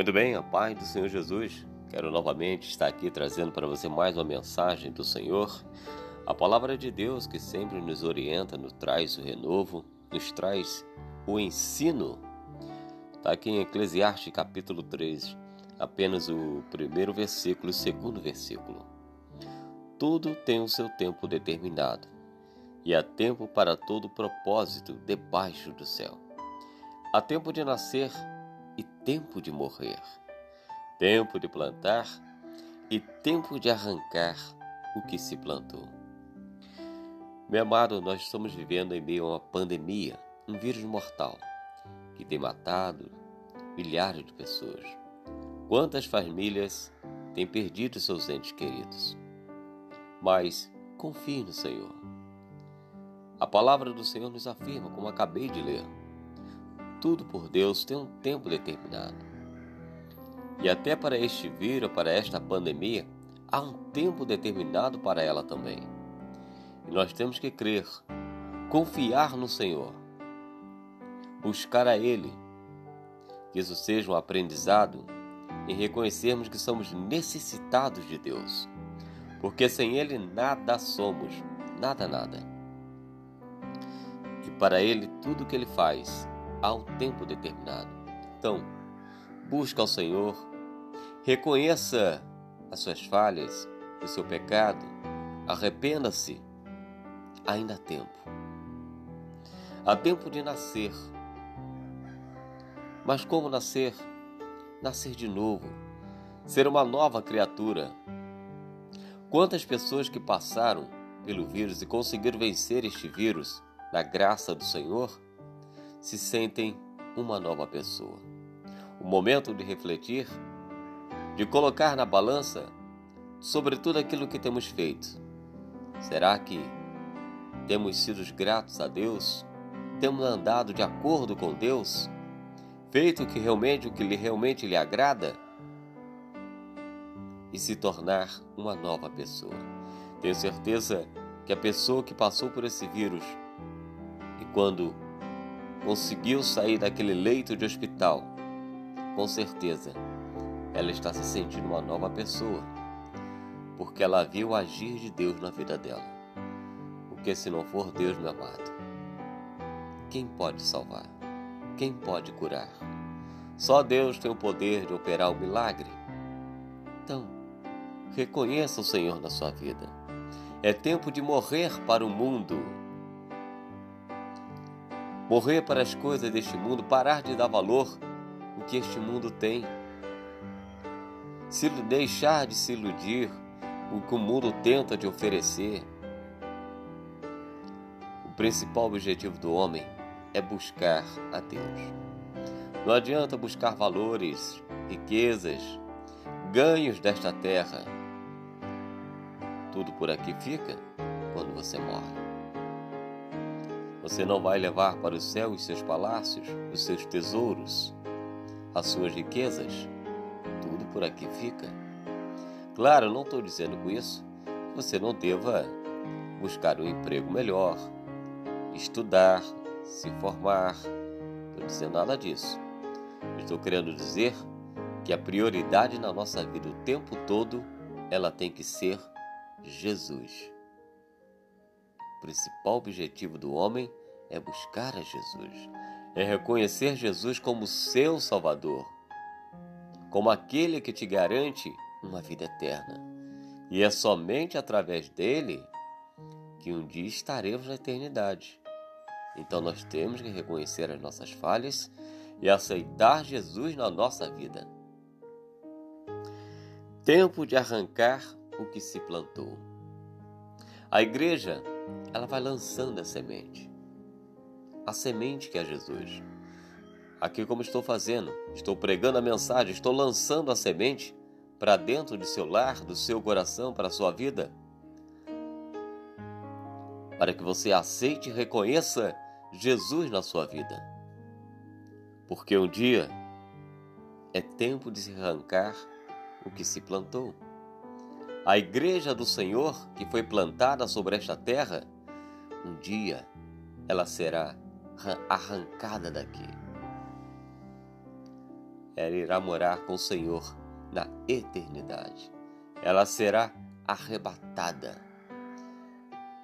Muito bem, a paz do Senhor Jesus. Quero novamente estar aqui trazendo para você mais uma mensagem do Senhor. A palavra de Deus que sempre nos orienta, nos traz o renovo, nos traz o ensino. Está aqui em Eclesiastes capítulo 3, apenas o primeiro versículo e o segundo versículo. Tudo tem o seu tempo determinado, e há tempo para todo propósito debaixo do céu. Há tempo de nascer e tempo de morrer, tempo de plantar e tempo de arrancar o que se plantou. Meu amado, nós estamos vivendo em meio a uma pandemia, um vírus mortal, que tem matado milhares de pessoas. Quantas famílias têm perdido seus entes queridos? Mas confie no Senhor. A palavra do Senhor nos afirma, como acabei de ler, tudo por Deus tem um tempo determinado. E até para este vírus, para esta pandemia, há um tempo determinado para ela também. E nós temos que crer, confiar no Senhor, buscar a Ele, que isso seja um aprendizado em reconhecermos que somos necessitados de Deus, porque sem Ele nada somos, nada, nada. E para Ele tudo que Ele faz um tempo determinado. Então, busca ao Senhor, reconheça as suas falhas, o seu pecado, arrependa-se. Ainda há tempo. Há tempo de nascer. Mas como nascer? Nascer de novo, ser uma nova criatura. Quantas pessoas que passaram pelo vírus e conseguiram vencer este vírus na graça do Senhor se sentem uma nova pessoa. O momento de refletir, de colocar na balança sobre tudo aquilo que temos feito. Será que temos sido gratos a Deus? Temos andado de acordo com Deus? Feito o que realmente o que realmente lhe agrada? E se tornar uma nova pessoa. Tenho certeza que a pessoa que passou por esse vírus e quando conseguiu sair daquele leito de hospital, com certeza ela está se sentindo uma nova pessoa, porque ela viu agir de Deus na vida dela. Porque se não for Deus, meu amado, quem pode salvar? Quem pode curar? Só Deus tem o poder de operar o milagre. Então, reconheça o Senhor na sua vida. É tempo de morrer para o mundo morrer para as coisas deste mundo, parar de dar valor o que este mundo tem, se deixar de se iludir o que o mundo tenta de oferecer. O principal objetivo do homem é buscar a Deus. Não adianta buscar valores, riquezas, ganhos desta terra. Tudo por aqui fica quando você morre. Você não vai levar para o céu os seus palácios, os seus tesouros, as suas riquezas. Tudo por aqui fica. Claro, não estou dizendo com isso que você não deva buscar um emprego melhor, estudar, se formar. Não estou dizendo nada disso. Estou querendo dizer que a prioridade na nossa vida o tempo todo ela tem que ser Jesus. O principal objetivo do homem é buscar a Jesus, é reconhecer Jesus como seu Salvador, como aquele que te garante uma vida eterna. E é somente através dele que um dia estaremos na eternidade. Então nós temos que reconhecer as nossas falhas e aceitar Jesus na nossa vida. Tempo de arrancar o que se plantou. A igreja ela vai lançando a semente. A semente que é Jesus. Aqui, como estou fazendo, estou pregando a mensagem, estou lançando a semente para dentro do seu lar, do seu coração, para a sua vida, para que você aceite e reconheça Jesus na sua vida. Porque um dia é tempo de se arrancar o que se plantou. A igreja do Senhor, que foi plantada sobre esta terra, um dia ela será arrancada daqui. ela irá morar com o Senhor na eternidade. Ela será arrebatada.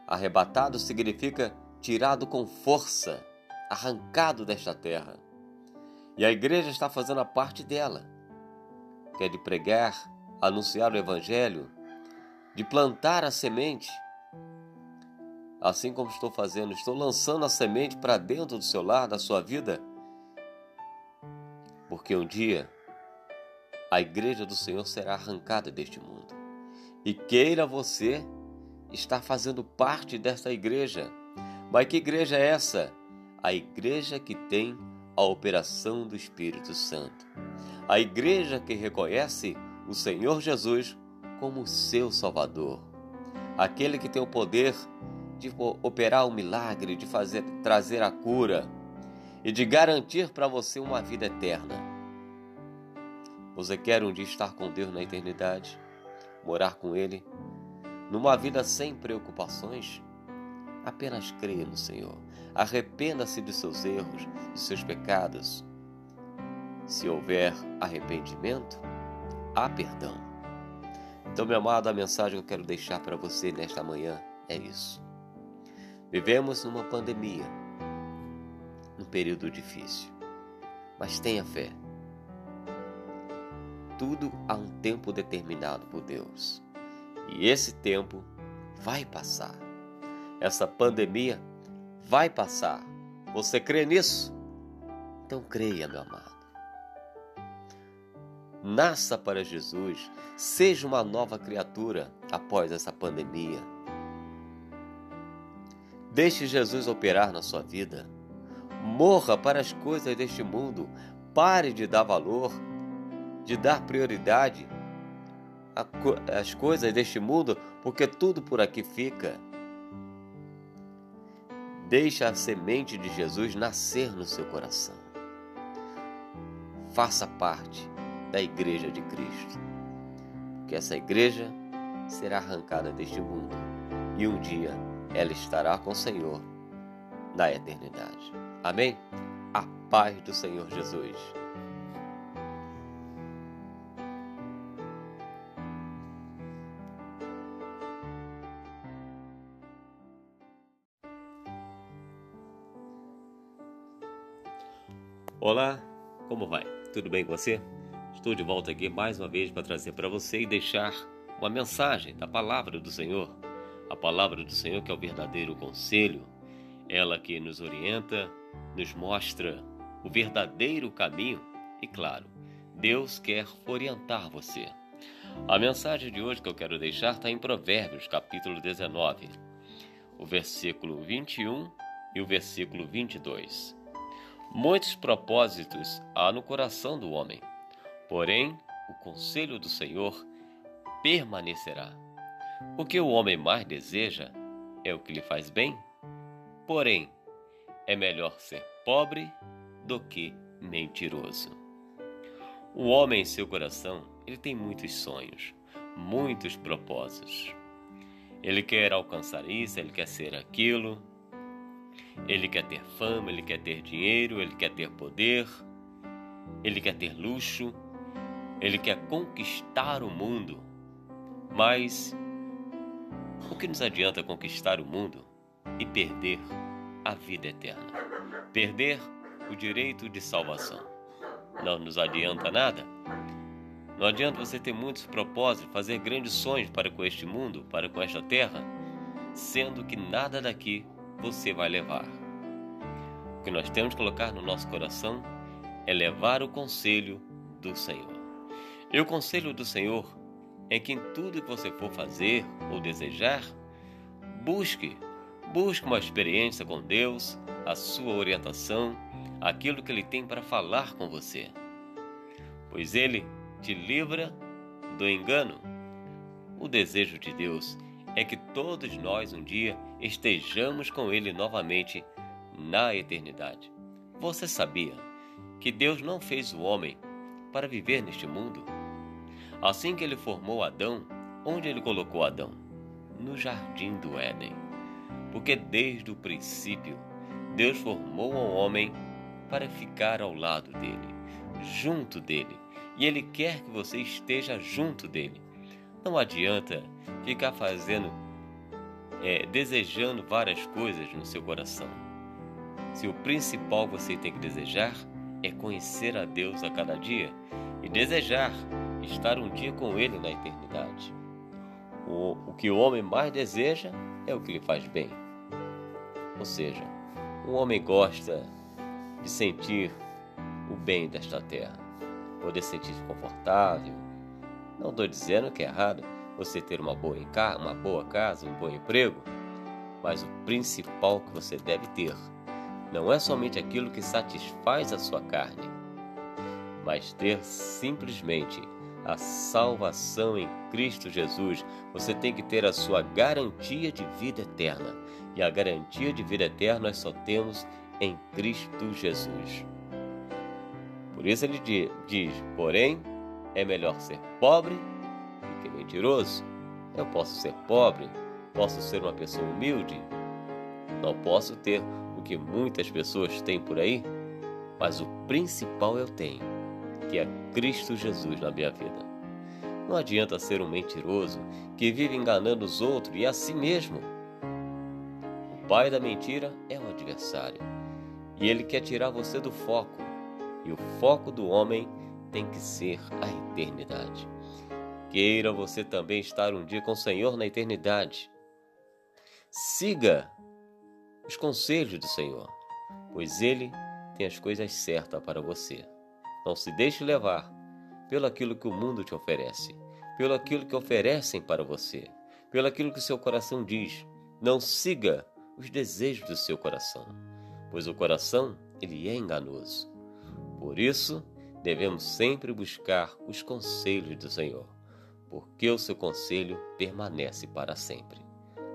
Arrebatado significa tirado com força, arrancado desta terra. E a igreja está fazendo a parte dela, que é de pregar, anunciar o evangelho, de plantar a semente. Assim como estou fazendo, estou lançando a semente para dentro do seu lar, da sua vida, porque um dia a igreja do Senhor será arrancada deste mundo. E queira você estar fazendo parte desta igreja. Mas que igreja é essa? A igreja que tem a operação do Espírito Santo. A igreja que reconhece o Senhor Jesus como seu Salvador. Aquele que tem o poder de operar o milagre, de fazer trazer a cura e de garantir para você uma vida eterna. Você quer um dia estar com Deus na eternidade? Morar com Ele? Numa vida sem preocupações? Apenas creia no Senhor. Arrependa-se de seus erros, de seus pecados. Se houver arrependimento, há perdão. Então, meu amado, a mensagem que eu quero deixar para você nesta manhã é isso. Vivemos numa pandemia, num período difícil, mas tenha fé tudo há um tempo determinado por Deus. E esse tempo vai passar. Essa pandemia vai passar. Você crê nisso? Então creia, meu amado. Nasça para Jesus, seja uma nova criatura após essa pandemia. Deixe Jesus operar na sua vida. Morra para as coisas deste mundo. Pare de dar valor de dar prioridade às coisas deste mundo, porque tudo por aqui fica. Deixa a semente de Jesus nascer no seu coração. Faça parte da igreja de Cristo, porque essa igreja será arrancada deste mundo e um dia ela estará com o Senhor na eternidade. Amém? A paz do Senhor Jesus. Olá, como vai? Tudo bem com você? Estou de volta aqui mais uma vez para trazer para você e deixar uma mensagem da palavra do Senhor. A palavra do Senhor que é o verdadeiro conselho, ela que nos orienta, nos mostra o verdadeiro caminho e, claro, Deus quer orientar você. A mensagem de hoje que eu quero deixar está em Provérbios, capítulo 19, o versículo 21 e o versículo 22. Muitos propósitos há no coração do homem, porém o conselho do Senhor permanecerá. O que o homem mais deseja é o que lhe faz bem, porém é melhor ser pobre do que mentiroso. O homem em seu coração, ele tem muitos sonhos, muitos propósitos. Ele quer alcançar isso, ele quer ser aquilo, ele quer ter fama, ele quer ter dinheiro, ele quer ter poder, ele quer ter luxo, ele quer conquistar o mundo. Mas o que nos adianta conquistar o mundo e perder a vida eterna? Perder o direito de salvação. Não nos adianta nada. Não adianta você ter muitos propósitos, fazer grandes sonhos para com este mundo, para com esta terra, sendo que nada daqui você vai levar. O que nós temos que colocar no nosso coração é levar o conselho do Senhor. E o conselho do Senhor é que em tudo que você for fazer ou desejar, busque, busque uma experiência com Deus, a sua orientação, aquilo que Ele tem para falar com você. Pois Ele te livra do engano. O desejo de Deus é que todos nós um dia estejamos com Ele novamente na eternidade. Você sabia que Deus não fez o homem para viver neste mundo? Assim que ele formou Adão, onde ele colocou Adão? No jardim do Éden. Porque desde o princípio, Deus formou o homem para ficar ao lado dele, junto dele e ele quer que você esteja junto dele. Não adianta ficar fazendo, é, desejando várias coisas no seu coração. Se o principal você tem que desejar é conhecer a Deus a cada dia e desejar estar um dia com Ele na eternidade. O, o que o homem mais deseja é o que lhe faz bem. Ou seja, o homem gosta de sentir o bem desta terra, poder sentir-se confortável. Não estou dizendo que é errado você ter uma boa, uma boa casa, um bom emprego, mas o principal que você deve ter não é somente aquilo que satisfaz a sua carne, mas ter simplesmente a salvação em Cristo Jesus. Você tem que ter a sua garantia de vida eterna. E a garantia de vida eterna nós só temos em Cristo Jesus. Por isso ele diz: porém, é melhor ser pobre do que mentiroso. Eu posso ser pobre, posso ser uma pessoa humilde, não posso ter o que muitas pessoas têm por aí, mas o principal eu tenho, que é Cristo Jesus na minha vida. Não adianta ser um mentiroso que vive enganando os outros e a si mesmo. O pai da mentira é o adversário e ele quer tirar você do foco. E o foco do homem tem que ser a eternidade. Queira você também estar um dia com o Senhor na eternidade. Siga os conselhos do Senhor, pois Ele tem as coisas certas para você. Não se deixe levar pelo aquilo que o mundo te oferece, pelo aquilo que oferecem para você, pelo aquilo que seu coração diz. Não siga os desejos do seu coração, pois o coração ele é enganoso. Por isso, devemos sempre buscar os conselhos do Senhor, porque o seu conselho permanece para sempre.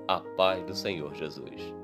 A paz do Senhor Jesus.